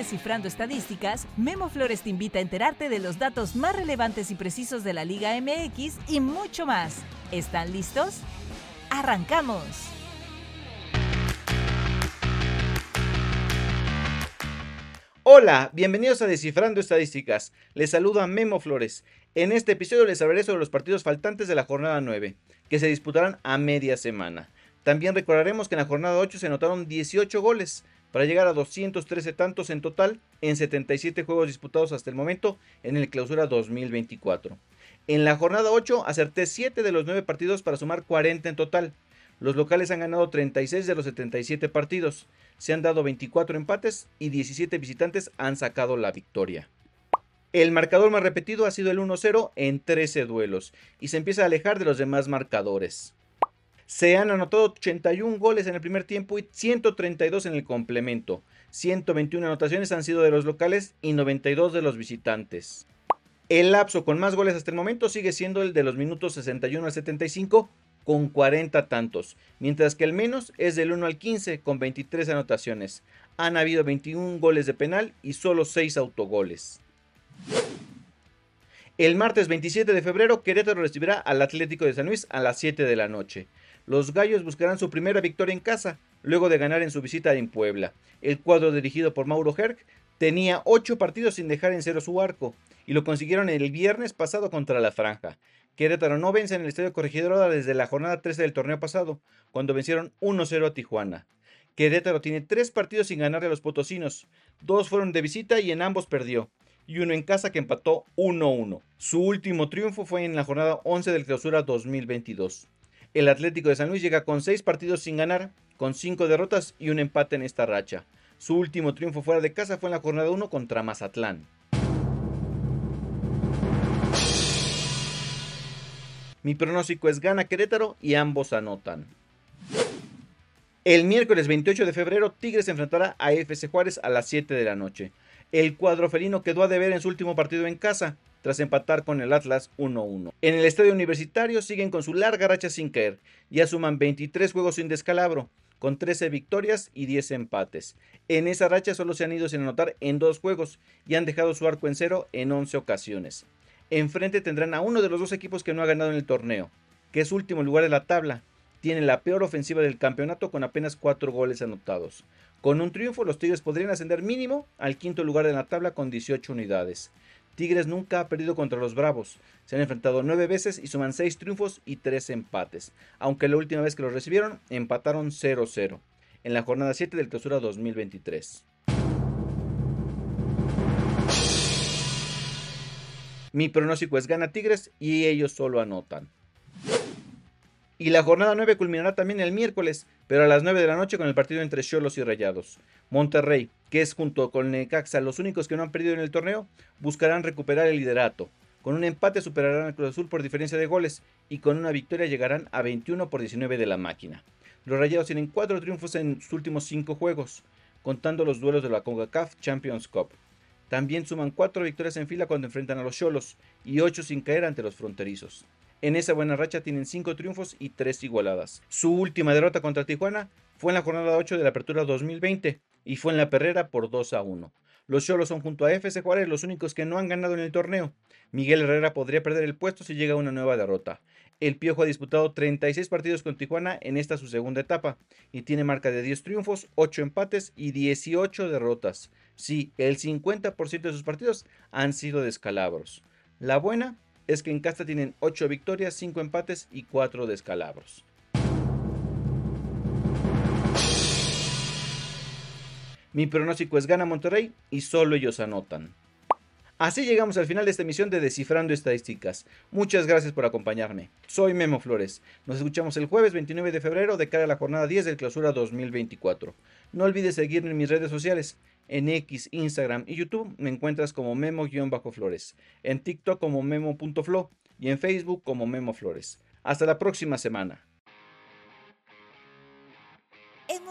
Descifrando Estadísticas, Memo Flores te invita a enterarte de los datos más relevantes y precisos de la Liga MX y mucho más. ¿Están listos? ¡Arrancamos! Hola, bienvenidos a Descifrando Estadísticas. Les saluda Memo Flores. En este episodio les hablaré sobre los partidos faltantes de la jornada 9, que se disputarán a media semana. También recordaremos que en la jornada 8 se anotaron 18 goles, para llegar a 213 tantos en total en 77 juegos disputados hasta el momento en el clausura 2024. En la jornada 8 acerté 7 de los 9 partidos para sumar 40 en total. Los locales han ganado 36 de los 77 partidos, se han dado 24 empates y 17 visitantes han sacado la victoria. El marcador más repetido ha sido el 1-0 en 13 duelos y se empieza a alejar de los demás marcadores. Se han anotado 81 goles en el primer tiempo y 132 en el complemento. 121 anotaciones han sido de los locales y 92 de los visitantes. El lapso con más goles hasta el momento sigue siendo el de los minutos 61 al 75 con 40 tantos, mientras que el menos es del 1 al 15 con 23 anotaciones. Han habido 21 goles de penal y solo 6 autogoles. El martes 27 de febrero, Querétaro recibirá al Atlético de San Luis a las 7 de la noche. Los Gallos buscarán su primera victoria en casa, luego de ganar en su visita en Puebla. El cuadro dirigido por Mauro Herc tenía 8 partidos sin dejar en cero su arco, y lo consiguieron el viernes pasado contra la Franja. Querétaro no vence en el Estadio Corregidora desde la jornada 13 del torneo pasado, cuando vencieron 1-0 a Tijuana. Querétaro tiene 3 partidos sin ganarle a los potosinos, dos fueron de visita y en ambos perdió y uno en casa que empató 1-1. Su último triunfo fue en la jornada 11 del clausura 2022. El Atlético de San Luis llega con 6 partidos sin ganar, con 5 derrotas y un empate en esta racha. Su último triunfo fuera de casa fue en la jornada 1 contra Mazatlán. Mi pronóstico es gana Querétaro y ambos anotan. El miércoles 28 de febrero, Tigres enfrentará a FC Juárez a las 7 de la noche. El cuadro felino quedó a deber en su último partido en casa, tras empatar con el Atlas 1-1. En el estadio universitario siguen con su larga racha sin caer, ya suman 23 juegos sin descalabro, con 13 victorias y 10 empates. En esa racha solo se han ido sin anotar en dos juegos y han dejado su arco en cero en 11 ocasiones. Enfrente tendrán a uno de los dos equipos que no ha ganado en el torneo, que es último lugar de la tabla. Tiene la peor ofensiva del campeonato con apenas 4 goles anotados. Con un triunfo, los Tigres podrían ascender mínimo al quinto lugar de la tabla con 18 unidades. Tigres nunca ha perdido contra los Bravos. Se han enfrentado nueve veces y suman seis triunfos y tres empates. Aunque la última vez que los recibieron, empataron 0-0. En la jornada 7 del clausura 2023. Mi pronóstico es gana Tigres y ellos solo anotan. Y la jornada 9 culminará también el miércoles, pero a las 9 de la noche con el partido entre Cholos y Rayados. Monterrey, que es junto con Necaxa los únicos que no han perdido en el torneo, buscarán recuperar el liderato. Con un empate superarán al Cruz Azul por diferencia de goles y con una victoria llegarán a 21 por 19 de la máquina. Los Rayados tienen 4 triunfos en sus últimos 5 juegos, contando los duelos de la CONCACAF Champions Cup. También suman 4 victorias en fila cuando enfrentan a los Cholos y 8 sin caer ante los fronterizos. En esa buena racha tienen 5 triunfos y 3 igualadas. Su última derrota contra Tijuana fue en la jornada 8 de la Apertura 2020 y fue en la perrera por 2 a 1. Los Cholos son junto a FC Juárez los únicos que no han ganado en el torneo. Miguel Herrera podría perder el puesto si llega una nueva derrota. El Piojo ha disputado 36 partidos con Tijuana en esta su segunda etapa y tiene marca de 10 triunfos, 8 empates y 18 derrotas. Sí, el 50% de sus partidos han sido descalabros. La buena es que en casa tienen 8 victorias, 5 empates y 4 descalabros. Mi pronóstico es gana Monterrey y solo ellos anotan. Así llegamos al final de esta emisión de Descifrando Estadísticas. Muchas gracias por acompañarme. Soy Memo Flores. Nos escuchamos el jueves 29 de febrero de cara a la jornada 10 del clausura 2024. No olvides seguirme en mis redes sociales. En X, Instagram y YouTube me encuentras como Memo-Flores. En TikTok como Memo.flo y en Facebook como Memo Flores. Hasta la próxima semana.